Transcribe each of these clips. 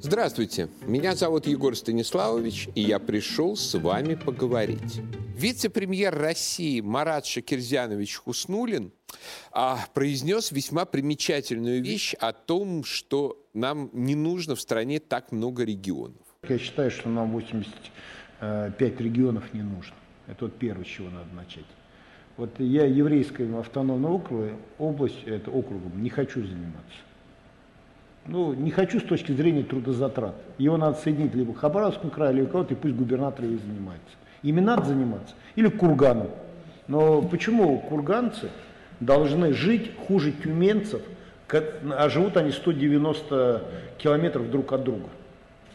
Здравствуйте, меня зовут Егор Станиславович, и я пришел с вами поговорить. Вице-премьер России Марат Шакирзянович Хуснулин а, произнес весьма примечательную вещь о том, что нам не нужно в стране так много регионов. Я считаю, что нам 85 регионов не нужно. Это вот первое, с чего надо начать. Вот я еврейским автономным округом, область, это округом, не хочу заниматься ну, не хочу с точки зрения трудозатрат. Его надо соединить либо к Хабаровскому краю, либо кого-то, и пусть губернатор и занимается. Ими надо заниматься. Или Кургану. Но почему курганцы должны жить хуже тюменцев, а живут они 190 километров друг от друга?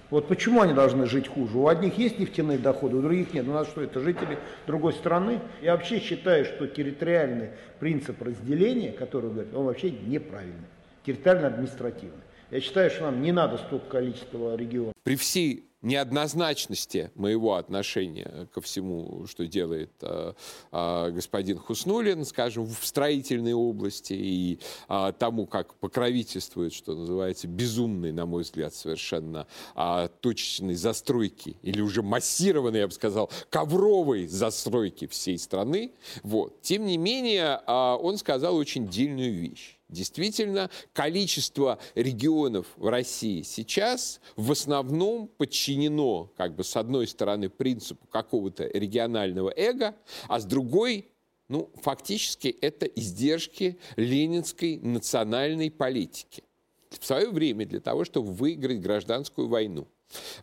Вот почему они должны жить хуже? У одних есть нефтяные доходы, у других нет. У нас что, это жители другой страны? Я вообще считаю, что территориальный принцип разделения, который вы говорите, он вообще неправильный. Территориально-административный. Я считаю, что нам не надо столько количества регионов. При всей неоднозначности моего отношения ко всему, что делает э, э, господин Хуснулин, скажем, в строительной области и э, тому, как покровительствует, что называется, безумной, на мой взгляд, совершенно э, точечной застройки или уже массированной, я бы сказал, ковровой застройки всей страны. Вот. Тем не менее, э, он сказал очень дельную вещь. Действительно, количество регионов в России сейчас в основном подчинено, как бы, с одной стороны, принципу какого-то регионального эго, а с другой ну, фактически это издержки ленинской национальной политики. В свое время для того, чтобы выиграть гражданскую войну,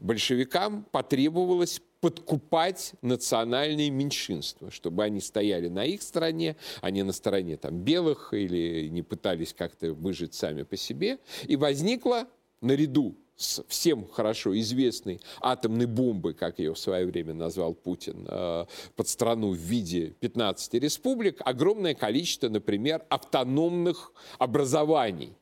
большевикам потребовалось подкупать национальные меньшинства, чтобы они стояли на их стороне, а не на стороне там, белых или не пытались как-то выжить сами по себе. И возникла наряду с всем хорошо известной атомной бомбой, как ее в свое время назвал Путин, э, под страну в виде 15 республик, огромное количество, например, автономных образований.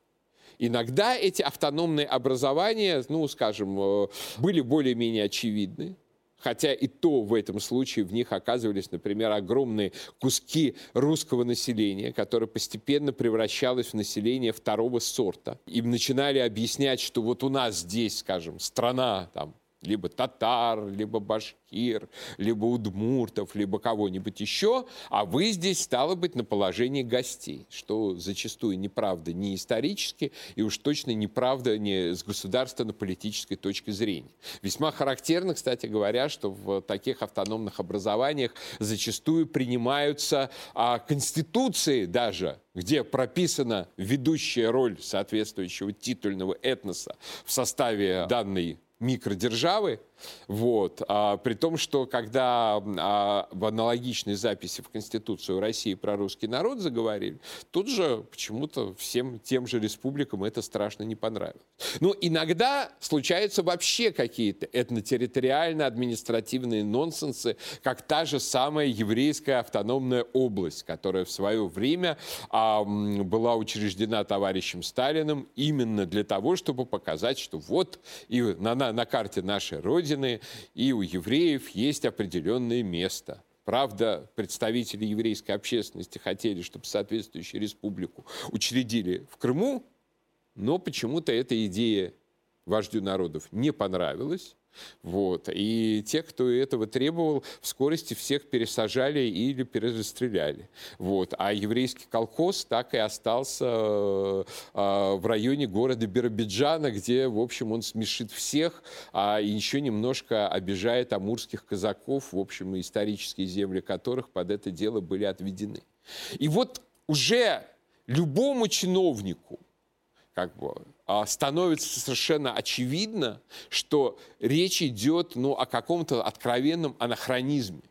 Иногда эти автономные образования, ну, скажем, э, были более-менее очевидны, Хотя и то в этом случае в них оказывались, например, огромные куски русского населения, которое постепенно превращалось в население второго сорта. Им начинали объяснять, что вот у нас здесь, скажем, страна там, либо татар, либо башкир, либо удмуртов, либо кого-нибудь еще, а вы здесь, стало быть, на положении гостей, что зачастую неправда не исторически и уж точно неправда не с государственно-политической точки зрения. Весьма характерно, кстати говоря, что в таких автономных образованиях зачастую принимаются а, конституции даже, где прописана ведущая роль соответствующего титульного этноса в составе данной микродержавы, вот. А, при том, что когда а, в аналогичной записи в Конституцию России про русский народ заговорили, тут же почему-то всем тем же республикам это страшно не понравилось. Ну, иногда случаются вообще какие-то этнотерриториально-административные нонсенсы, как та же самая еврейская автономная область, которая в свое время а, была учреждена товарищем Сталиным именно для того, чтобы показать, что вот и на, на, на карте нашей Родины Родины, и у евреев есть определенное место. Правда, представители еврейской общественности хотели, чтобы соответствующую республику учредили в Крыму, но почему-то эта идея вождю народов не понравилась. Вот. И те, кто этого требовал, в скорости всех пересажали или перестреляли. Вот. А еврейский колхоз так и остался э, э, в районе города Биробиджана, где, в общем, он смешит всех, а еще немножко обижает амурских казаков, в общем, исторические земли которых под это дело были отведены. И вот уже любому чиновнику, как бы становится совершенно очевидно, что речь идет ну, о каком-то откровенном анахронизме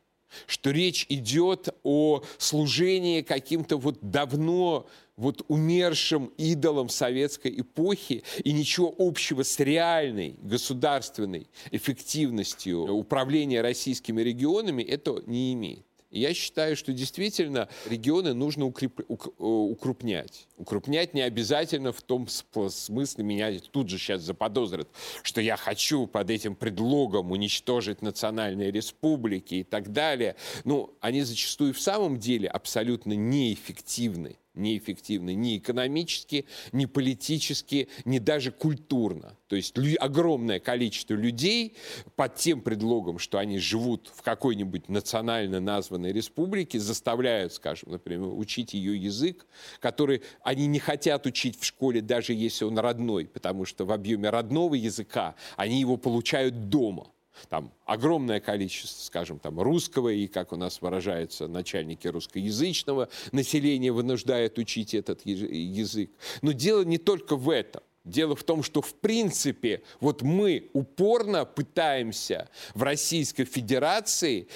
что речь идет о служении каким-то вот давно вот умершим идолам советской эпохи и ничего общего с реальной государственной эффективностью управления российскими регионами это не имеет. Я считаю, что действительно регионы нужно укреп... Э, укрупнять. Укрупнять не обязательно в том смысле, меня тут же сейчас заподозрят, что я хочу под этим предлогом уничтожить национальные республики и так далее. Ну, они зачастую в самом деле абсолютно неэффективны неэффективны ни экономически, ни политически, ни даже культурно. То есть огромное количество людей под тем предлогом, что они живут в какой-нибудь национально названной республике, заставляют, скажем, например, учить ее язык, который они не хотят учить в школе, даже если он родной, потому что в объеме родного языка они его получают дома там огромное количество, скажем, там русского и, как у нас выражаются начальники русскоязычного населения, вынуждают учить этот язык. Но дело не только в этом. Дело в том, что в принципе вот мы упорно пытаемся в Российской Федерации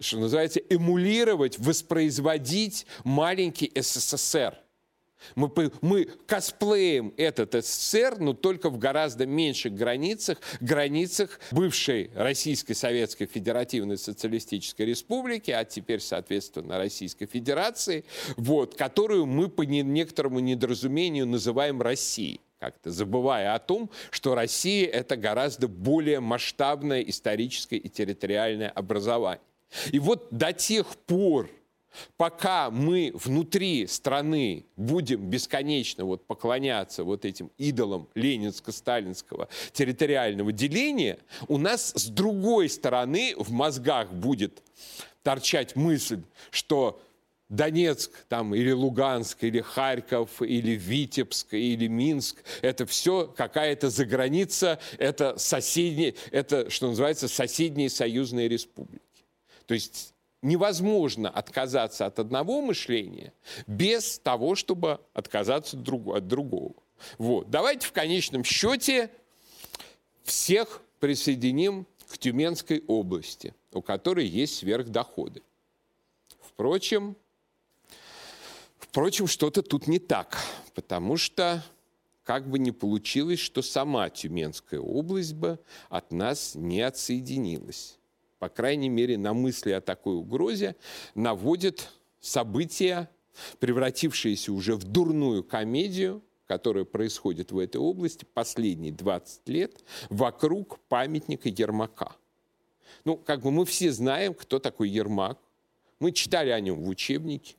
что называется, эмулировать, воспроизводить маленький СССР – мы, мы косплеем этот СССР, но только в гораздо меньших границах, границах бывшей Российской Советской Федеративной Социалистической Республики, а теперь, соответственно, Российской Федерации, вот, которую мы по некоторому недоразумению называем Россией как-то забывая о том, что Россия – это гораздо более масштабное историческое и территориальное образование. И вот до тех пор, Пока мы внутри страны будем бесконечно вот поклоняться вот этим идолам ленинско-сталинского территориального деления, у нас с другой стороны в мозгах будет торчать мысль, что Донецк там, или Луганск, или Харьков, или Витебск, или Минск, это все какая-то заграница, это соседние, это, что называется, соседние союзные республики. То есть невозможно отказаться от одного мышления без того, чтобы отказаться от другого. Вот. Давайте в конечном счете всех присоединим к Тюменской области, у которой есть сверхдоходы. Впрочем, впрочем, что-то тут не так, потому что как бы ни получилось, что сама Тюменская область бы от нас не отсоединилась по крайней мере, на мысли о такой угрозе, наводит события, превратившиеся уже в дурную комедию, которая происходит в этой области последние 20 лет вокруг памятника Ермака. Ну, как бы мы все знаем, кто такой Ермак. Мы читали о нем в учебнике.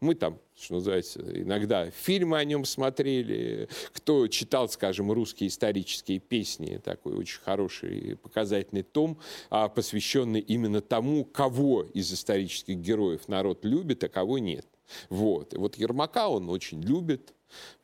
Мы там, что называется, иногда фильмы о нем смотрели. Кто читал, скажем, русские исторические песни, такой очень хороший показательный том, а, посвященный именно тому, кого из исторических героев народ любит, а кого нет. Вот. И вот Ермака он очень любит.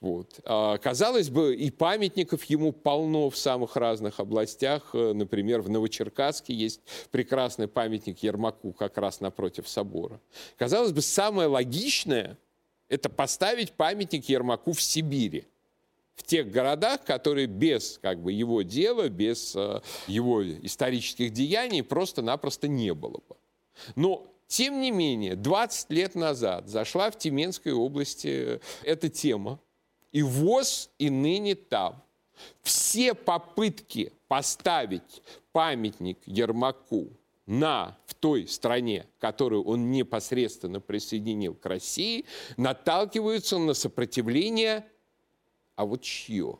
Вот. А, казалось бы, и памятников ему полно в самых разных областях. Э, например, в Новочеркасске есть прекрасный памятник Ермаку как раз напротив собора. Казалось бы, самое логичное – это поставить памятник Ермаку в Сибири в тех городах, которые без как бы, его дела, без э, его исторических деяний просто-напросто не было бы. Но тем не менее, 20 лет назад зашла в Тюменской области эта тема, и ВОЗ и ныне там. Все попытки поставить памятник Ермаку на, в той стране, которую он непосредственно присоединил к России, наталкиваются на сопротивление, а вот чье?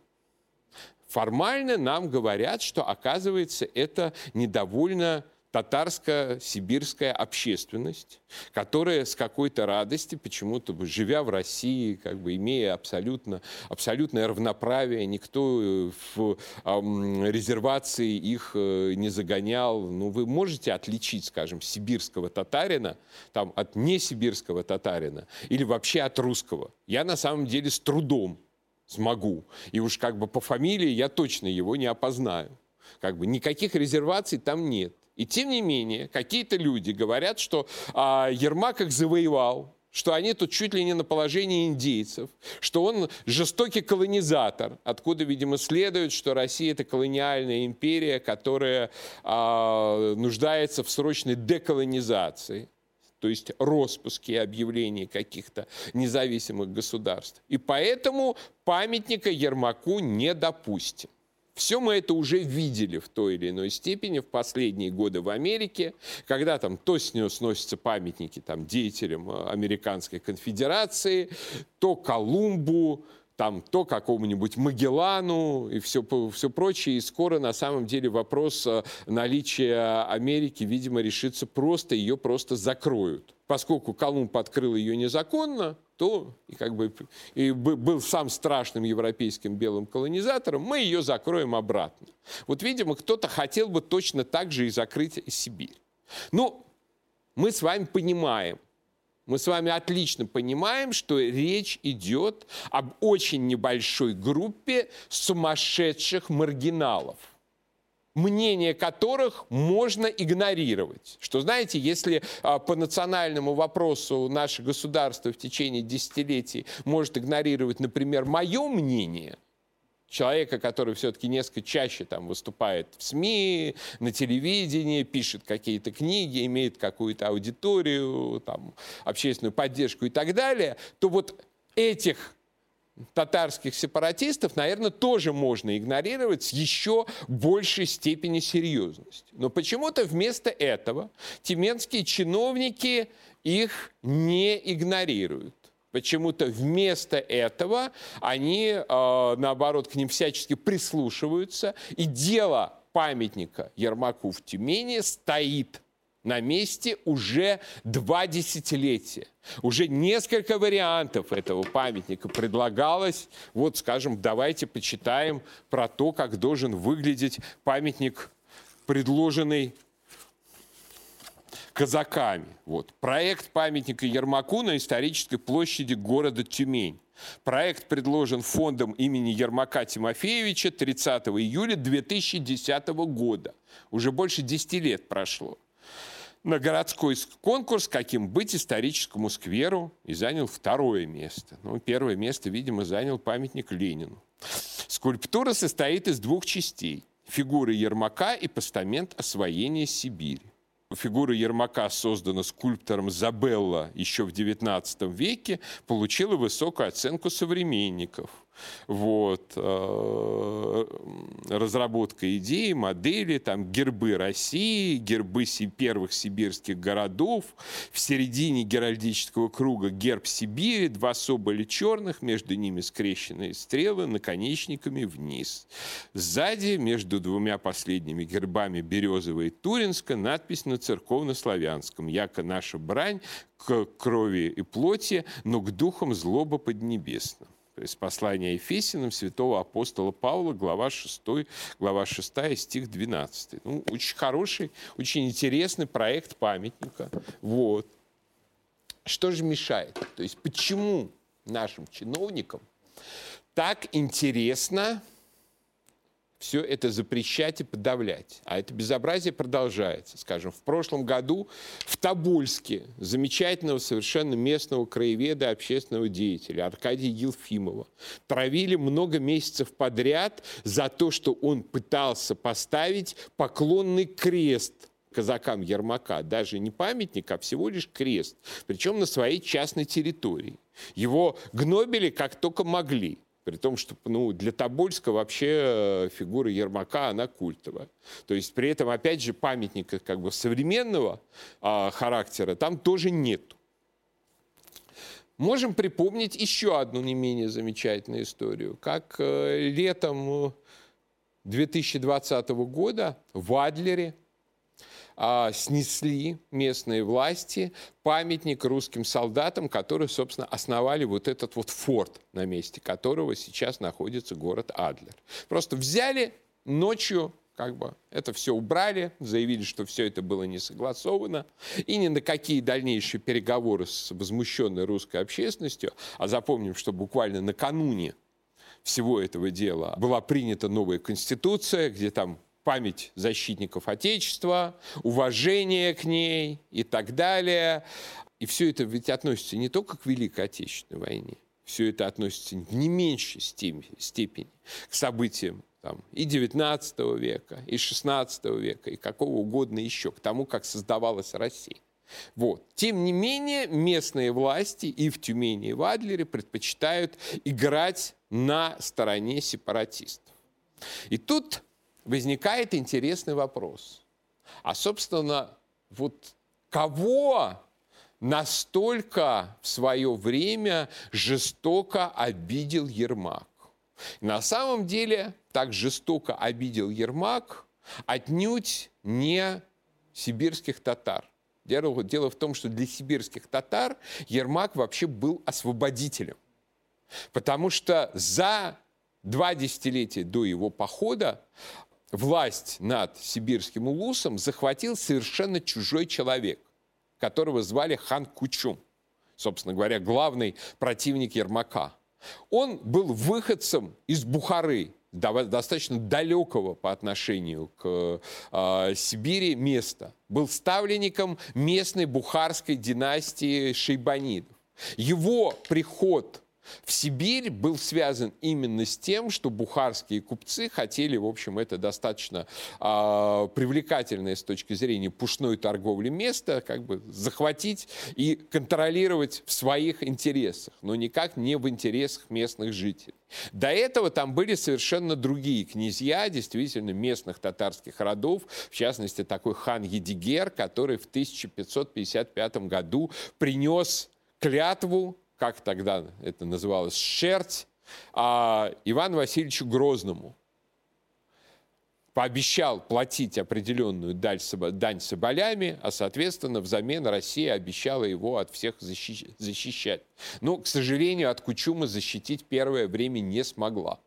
Формально нам говорят, что, оказывается, это недовольно татарско-сибирская общественность, которая с какой-то радости, почему-то живя в России, как бы имея абсолютно, абсолютное равноправие, никто э, в э, резервации их э, не загонял. Ну, вы можете отличить, скажем, сибирского татарина там, от несибирского татарина или вообще от русского? Я на самом деле с трудом смогу. И уж как бы по фамилии я точно его не опознаю. Как бы никаких резерваций там нет. И тем не менее, какие-то люди говорят, что а, Ермак их завоевал, что они тут чуть ли не на положении индейцев, что он жестокий колонизатор, откуда, видимо, следует, что Россия это колониальная империя, которая а, нуждается в срочной деколонизации то есть распуске объявлений каких-то независимых государств. И поэтому памятника Ермаку не допустим. Все мы это уже видели в той или иной степени в последние годы в Америке, когда там то с нее сносятся памятники там, деятелям э, Американской конфедерации, то Колумбу, там то какому-нибудь Магеллану и все, все прочее. И скоро на самом деле вопрос э, наличия Америки, видимо, решится просто, ее просто закроют. Поскольку Колумб открыл ее незаконно, то и как бы и был сам страшным европейским белым колонизатором, мы ее закроем обратно. Вот, видимо, кто-то хотел бы точно так же и закрыть Сибирь. Ну, мы с вами понимаем, мы с вами отлично понимаем, что речь идет об очень небольшой группе сумасшедших маргиналов мнение которых можно игнорировать. Что, знаете, если а, по национальному вопросу наше государство в течение десятилетий может игнорировать, например, мое мнение, человека, который все-таки несколько чаще там выступает в СМИ, на телевидении, пишет какие-то книги, имеет какую-то аудиторию, там, общественную поддержку и так далее, то вот этих татарских сепаратистов, наверное, тоже можно игнорировать с еще большей степени серьезности. Но почему-то вместо этого тименские чиновники их не игнорируют. Почему-то вместо этого они, э, наоборот, к ним всячески прислушиваются, и дело памятника Ермаку в Тюмени стоит на месте уже два десятилетия. Уже несколько вариантов этого памятника предлагалось. Вот, скажем, давайте почитаем про то, как должен выглядеть памятник, предложенный казаками. Вот. Проект памятника Ермаку на исторической площади города Тюмень. Проект предложен фондом имени Ермака Тимофеевича 30 июля 2010 года. Уже больше 10 лет прошло. На городской конкурс «Каким быть историческому скверу» и занял второе место. Ну, первое место, видимо, занял памятник Ленину. Скульптура состоит из двух частей – фигуры Ермака и постамент освоения Сибири фигура Ермака, создана скульптором Забелла еще в XIX веке, получила высокую оценку современников вот, э, разработка идеи, модели, там гербы России, гербы первых сибирских городов, в середине геральдического круга герб Сибири, два соболя черных, между ними скрещенные стрелы наконечниками вниз. Сзади, между двумя последними гербами Березовой и Туринска, надпись на церковно-славянском «Яко наша брань к крови и плоти, но к духам злоба поднебесным» из послания Ефесиным святого апостола Павла, глава 6, глава 6, стих 12. Ну, очень хороший, очень интересный проект памятника. Вот. Что же мешает? То есть почему нашим чиновникам так интересно все это запрещать и подавлять. А это безобразие продолжается. Скажем, в прошлом году в Тобольске замечательного совершенно местного краеведа, общественного деятеля Аркадия Елфимова травили много месяцев подряд за то, что он пытался поставить поклонный крест казакам Ермака, даже не памятник, а всего лишь крест, причем на своей частной территории. Его гнобили как только могли. При том, что ну, для Тобольска вообще э, фигура Ермака, она культовая. То есть при этом, опять же, памятника как бы современного а, характера там тоже нет. Можем припомнить еще одну не менее замечательную историю. Как э, летом 2020 года в Адлере а, снесли местные власти памятник русским солдатам, которые, собственно, основали вот этот вот форт, на месте которого сейчас находится город Адлер. Просто взяли ночью как бы это все убрали, заявили, что все это было не согласовано, и ни на какие дальнейшие переговоры с возмущенной русской общественностью, а запомним, что буквально накануне всего этого дела была принята новая конституция, где там память защитников Отечества, уважение к ней и так далее. И все это ведь относится не только к Великой Отечественной войне, все это относится в не меньшей степени к событиям там, и XIX века, и XVI века, и какого угодно еще, к тому, как создавалась Россия. Вот. Тем не менее, местные власти и в Тюмени, и в Адлере предпочитают играть на стороне сепаратистов. И тут возникает интересный вопрос. А, собственно, вот кого настолько в свое время жестоко обидел Ермак. На самом деле так жестоко обидел Ермак отнюдь не сибирских татар. Дело, в том, что для сибирских татар Ермак вообще был освободителем. Потому что за два десятилетия до его похода власть над сибирским улусом захватил совершенно чужой человек, которого звали хан Кучум, собственно говоря, главный противник Ермака. Он был выходцем из Бухары, достаточно далекого по отношению к э, Сибири места. Был ставленником местной бухарской династии шейбанидов. Его приход в Сибирь был связан именно с тем, что бухарские купцы хотели, в общем, это достаточно э, привлекательное с точки зрения пушной торговли место, как бы захватить и контролировать в своих интересах, но никак не в интересах местных жителей. До этого там были совершенно другие князья, действительно местных татарских родов, в частности такой хан Едигер, который в 1555 году принес клятву как тогда это называлось, шерсть, а Ивану Васильевичу Грозному пообещал платить определенную дань соболями, а, соответственно, взамен Россия обещала его от всех защищать. Но, к сожалению, от Кучума защитить первое время не смогла.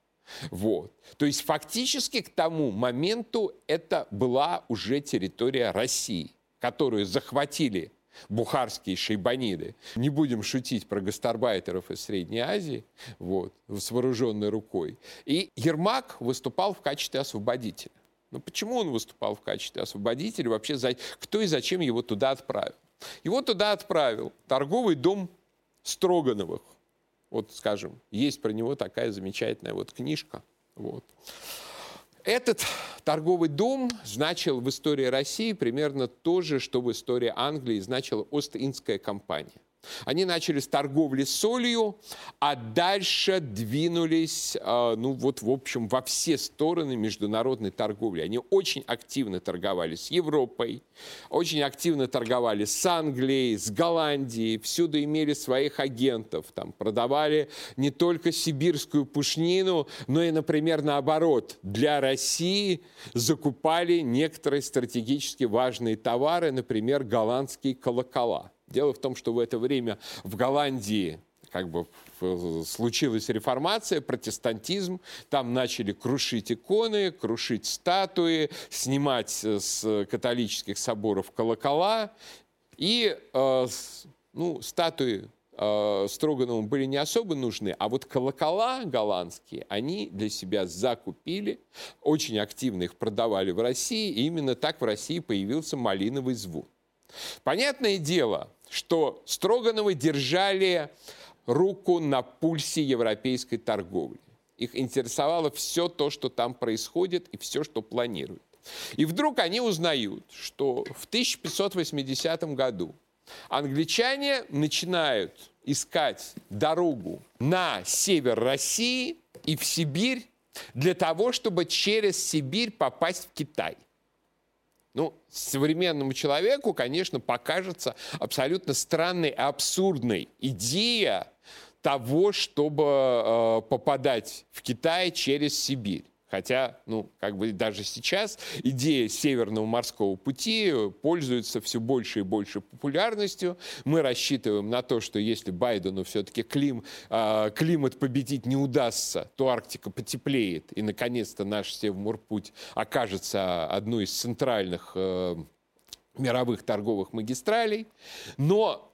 Вот. То есть фактически к тому моменту это была уже территория России, которую захватили бухарские шейбаниды. Не будем шутить про гастарбайтеров из Средней Азии вот, с вооруженной рукой. И Ермак выступал в качестве освободителя. Но почему он выступал в качестве освободителя? Вообще, кто и зачем его туда отправил? Его туда отправил торговый дом Строгановых. Вот, скажем, есть про него такая замечательная вот книжка. Вот. Этот торговый дом значил в истории России примерно то же, что в истории Англии значила Ост-Индская компания. Они начали с торговли солью, а дальше двинулись, а, ну вот, в общем, во все стороны международной торговли. Они очень активно торговали с Европой, очень активно торговали с Англией, с Голландией, всюду имели своих агентов, там продавали не только сибирскую пушнину, но и, например, наоборот, для России закупали некоторые стратегически важные товары, например, голландские колокола. Дело в том, что в это время в Голландии как бы случилась реформация, протестантизм, там начали крушить иконы, крушить статуи, снимать с католических соборов колокола, и э, ну, статуи э, Строганову были не особо нужны, а вот колокола голландские они для себя закупили, очень активно их продавали в России, и именно так в России появился малиновый звон. Понятное дело, что Строгановы держали руку на пульсе европейской торговли. Их интересовало все то, что там происходит, и все, что планируют. И вдруг они узнают, что в 1580 году англичане начинают искать дорогу на север России и в Сибирь для того, чтобы через Сибирь попасть в Китай. Ну, современному человеку, конечно, покажется абсолютно странной абсурдной идея того, чтобы э, попадать в Китай через Сибирь. Хотя, ну, как бы даже сейчас идея Северного морского пути пользуется все больше и больше популярностью. Мы рассчитываем на то, что если Байдену все-таки клим, э, климат победить не удастся, то Арктика потеплеет, и, наконец-то, наш Севморпуть окажется одной из центральных э, мировых торговых магистралей. Но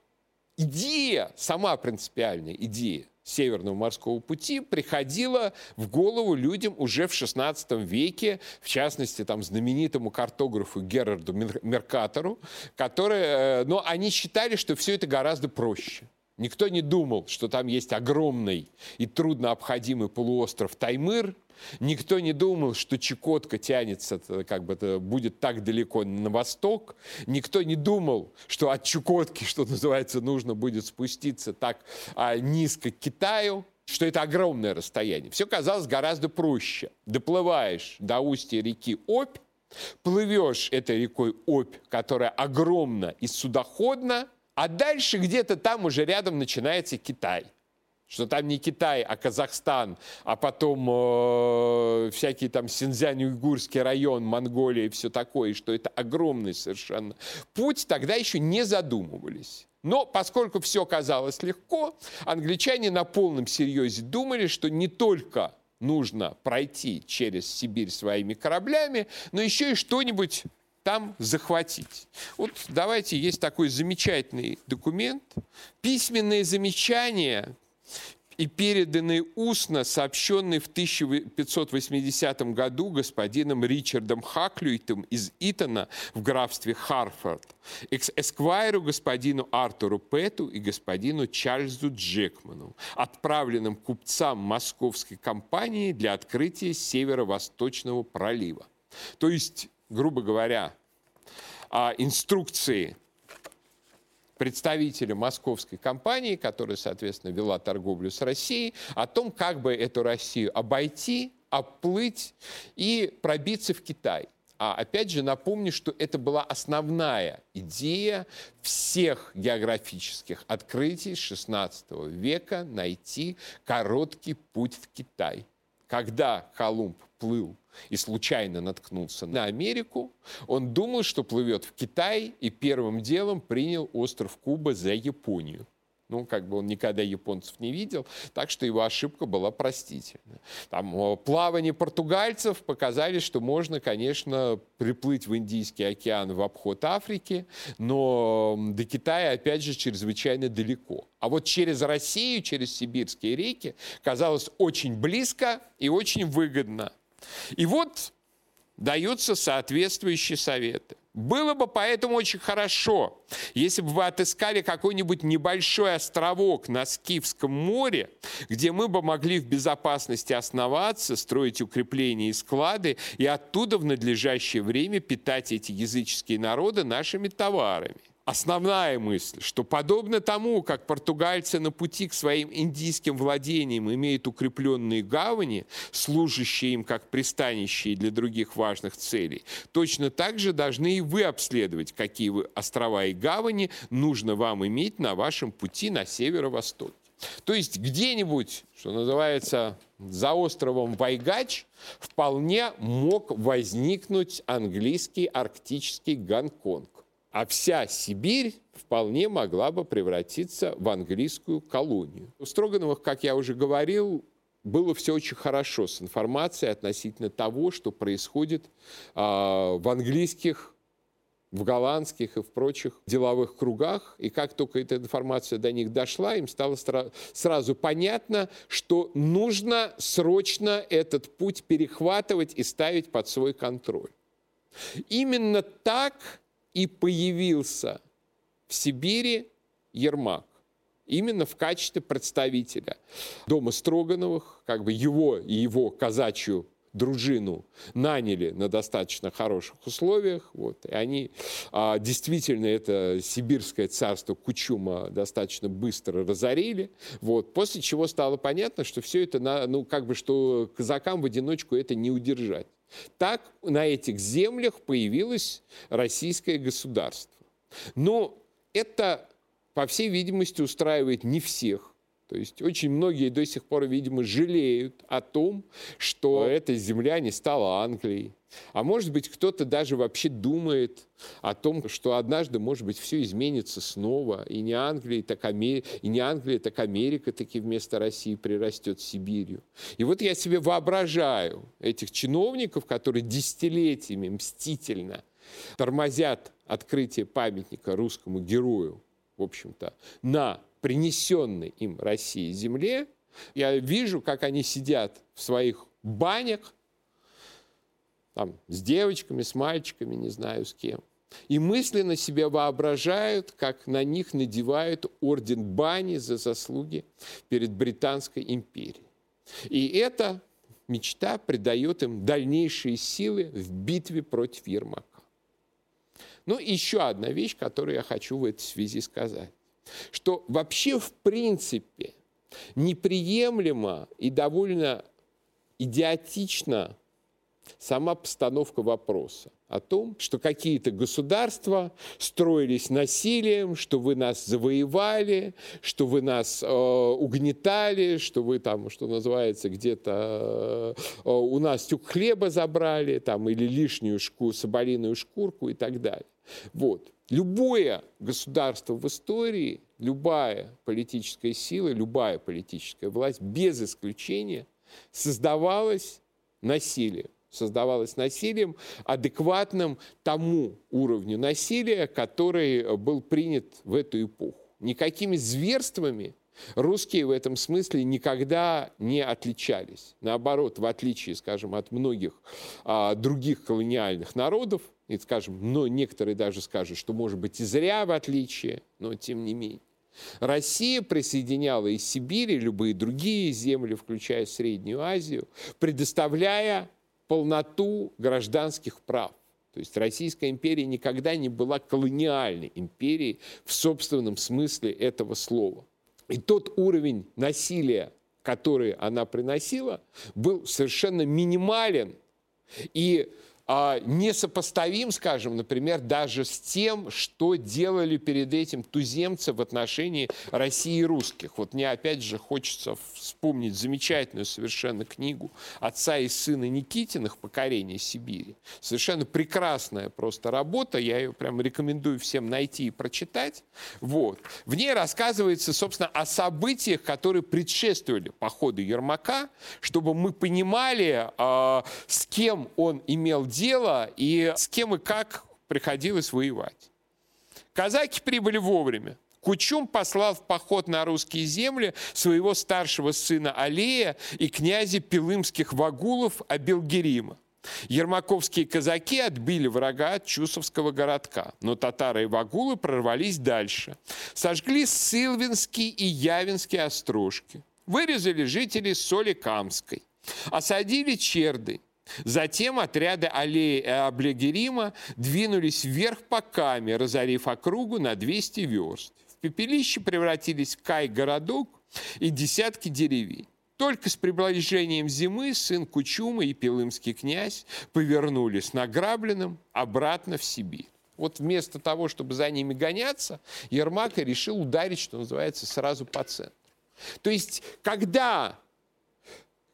идея, сама принципиальная идея Северного морского пути приходила в голову людям уже в XVI веке, в частности, там, знаменитому картографу Герарду Меркатору, который, э, но они считали, что все это гораздо проще. Никто не думал, что там есть огромный и труднообходимый полуостров Таймыр, Никто не думал, что Чукотка тянется, как бы это будет так далеко на восток. Никто не думал, что от Чукотки, что называется, нужно будет спуститься так а, низко к Китаю что это огромное расстояние. Все казалось гораздо проще. Доплываешь до устья реки Обь, плывешь этой рекой Обь, которая огромна и судоходна, А дальше где-то там уже рядом начинается Китай – что там не Китай, а Казахстан, а потом э, всякий там Синьцзянь-Уйгурский район, Монголия и все такое, что это огромный совершенно путь, тогда еще не задумывались. Но поскольку все казалось легко, англичане на полном серьезе думали, что не только нужно пройти через Сибирь своими кораблями, но еще и что-нибудь там захватить. Вот давайте, есть такой замечательный документ. Письменные замечания и переданный устно, сообщенный в 1580 году господином Ричардом Хаклюйтом из Итона в графстве Харфорд, эсквайру господину Артуру Пэту и господину Чарльзу Джекману, отправленным купцам московской компании для открытия северо-восточного пролива. То есть, грубо говоря, а, инструкции представителя московской компании, которая, соответственно, вела торговлю с Россией, о том, как бы эту Россию обойти, оплыть и пробиться в Китай. А опять же напомню, что это была основная идея всех географических открытий XVI века найти короткий путь в Китай. Когда Колумб плыл и случайно наткнулся на Америку, он думал, что плывет в Китай, и первым делом принял остров Куба за Японию. Ну, как бы он никогда японцев не видел, так что его ошибка была простительна. Там плавание португальцев показали, что можно, конечно, приплыть в Индийский океан в обход Африки, но до Китая, опять же, чрезвычайно далеко. А вот через Россию, через сибирские реки казалось очень близко и очень выгодно. И вот даются соответствующие советы. Было бы поэтому очень хорошо, если бы вы отыскали какой-нибудь небольшой островок на Скифском море, где мы бы могли в безопасности основаться, строить укрепления и склады, и оттуда в надлежащее время питать эти языческие народы нашими товарами основная мысль, что подобно тому, как португальцы на пути к своим индийским владениям имеют укрепленные гавани, служащие им как пристанища для других важных целей, точно так же должны и вы обследовать, какие вы острова и гавани нужно вам иметь на вашем пути на северо-восток. То есть где-нибудь, что называется, за островом Вайгач вполне мог возникнуть английский арктический Гонконг а вся Сибирь вполне могла бы превратиться в английскую колонию. У Строгановых, как я уже говорил, было все очень хорошо с информацией относительно того, что происходит э, в английских, в голландских и в прочих деловых кругах. И как только эта информация до них дошла, им стало сразу понятно, что нужно срочно этот путь перехватывать и ставить под свой контроль. Именно так и появился в Сибири Ермак именно в качестве представителя дома Строгановых, как бы его и его казачью дружину наняли на достаточно хороших условиях. Вот, и они а, действительно это сибирское царство Кучума достаточно быстро разорили. Вот, после чего стало понятно, что все это, на, ну, как бы, что казакам в одиночку это не удержать. Так на этих землях появилось российское государство. Но это, по всей видимости, устраивает не всех. То есть очень многие до сих пор, видимо, жалеют о том, что эта земля не стала Англией. А может быть, кто-то даже вообще думает о том, что однажды, может быть, все изменится снова, и не Англия, так Амер... и не Англия, так Америка таки вместо России прирастет Сибирью. И вот я себе воображаю этих чиновников, которые десятилетиями мстительно тормозят открытие памятника русскому герою, в общем-то, на принесенной им России земле, я вижу, как они сидят в своих банях, там, с девочками, с мальчиками, не знаю с кем, и мысленно себе воображают, как на них надевают орден бани за заслуги перед Британской империей. И эта мечта придает им дальнейшие силы в битве против Ермака. Ну, еще одна вещь, которую я хочу в этой связи сказать что вообще в принципе неприемлемо и довольно идиотично сама постановка вопроса о том, что какие-то государства строились насилием, что вы нас завоевали, что вы нас э, угнетали, что вы там, что называется, где-то э, у нас тюк хлеба забрали, там, или лишнюю шку, соболиную шкурку и так далее. Вот. Любое государство в истории, любая политическая сила, любая политическая власть, без исключения, создавалась насилием создавалось насилием, адекватным тому уровню насилия, который был принят в эту эпоху. Никакими зверствами русские в этом смысле никогда не отличались. Наоборот, в отличие, скажем, от многих а, других колониальных народов, и, скажем, но некоторые даже скажут, что, может быть, и зря в отличие, но тем не менее. Россия присоединяла из Сибири любые другие земли, включая Среднюю Азию, предоставляя полноту гражданских прав. То есть Российская империя никогда не была колониальной империей в собственном смысле этого слова. И тот уровень насилия, который она приносила, был совершенно минимален. И несопоставим, скажем, например, даже с тем, что делали перед этим туземцы в отношении России и русских. Вот мне опять же хочется вспомнить замечательную совершенно книгу отца и сына Никитиных «Покорение Сибири». Совершенно прекрасная просто работа, я ее прям рекомендую всем найти и прочитать. Вот. В ней рассказывается, собственно, о событиях, которые предшествовали походу Ермака, чтобы мы понимали, э, с кем он имел дело и с кем и как приходилось воевать. Казаки прибыли вовремя. Кучум послал в поход на русские земли своего старшего сына Алея и князя Пилымских вагулов Абелгерима. Ермаковские казаки отбили врага от Чусовского городка, но татары и вагулы прорвались дальше. Сожгли Сылвинские и Явинские острожки. Вырезали жителей Соли Камской. Осадили Черды. Затем отряды Аллеи Аблегерима двинулись вверх по Каме, разорив округу на 200 верст. В пепелище превратились Кай-городок и десятки деревень. Только с приближением зимы сын Кучума и Пилымский князь повернулись награбленным обратно в Сибирь. Вот вместо того, чтобы за ними гоняться, Ермак решил ударить, что называется, сразу по центру. То есть, когда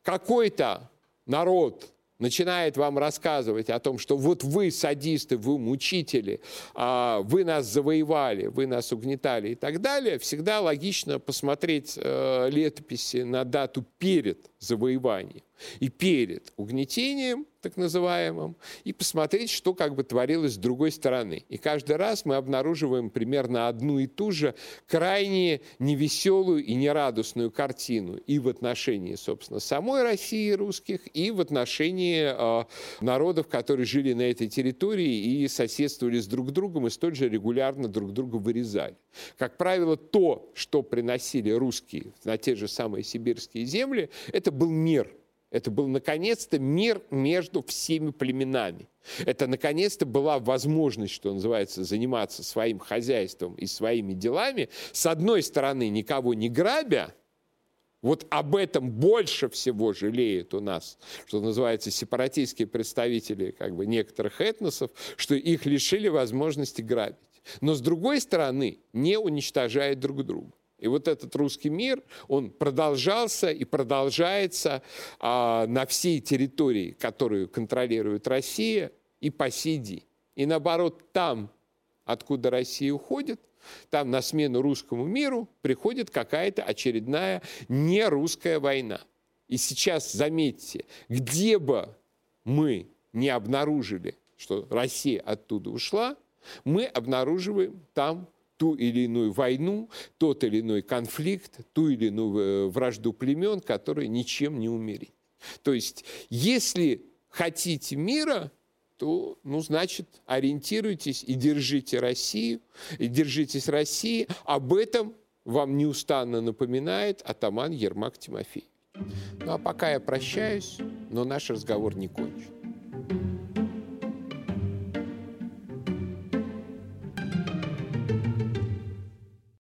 какой-то народ начинает вам рассказывать о том, что вот вы садисты, вы мучители, а, вы нас завоевали, вы нас угнетали и так далее, всегда логично посмотреть э, летописи на дату перед завоеванием и перед угнетением, так называемым, и посмотреть, что как бы творилось с другой стороны. И каждый раз мы обнаруживаем примерно одну и ту же крайне невеселую и нерадостную картину и в отношении, собственно, самой России русских, и в отношении э, народов, которые жили на этой территории и соседствовали с друг другом, и столь же регулярно друг друга вырезали. Как правило, то, что приносили русские на те же самые сибирские земли, это был мир – это был, наконец-то, мир между всеми племенами. Это, наконец-то, была возможность, что называется, заниматься своим хозяйством и своими делами, с одной стороны, никого не грабя, вот об этом больше всего жалеют у нас, что называется, сепаратистские представители как бы, некоторых этносов, что их лишили возможности грабить. Но, с другой стороны, не уничтожают друг друга. И вот этот русский мир, он продолжался и продолжается а, на всей территории, которую контролирует Россия, и по сей день. И наоборот, там, откуда Россия уходит, там на смену русскому миру приходит какая-то очередная нерусская война. И сейчас, заметьте, где бы мы не обнаружили, что Россия оттуда ушла, мы обнаруживаем там ту или иную войну, тот или иной конфликт, ту или иную э, вражду племен, которые ничем не умерить. То есть, если хотите мира, то, ну, значит, ориентируйтесь и держите Россию, и держитесь России. Об этом вам неустанно напоминает атаман Ермак Тимофеевич. Ну, а пока я прощаюсь, но наш разговор не кончен.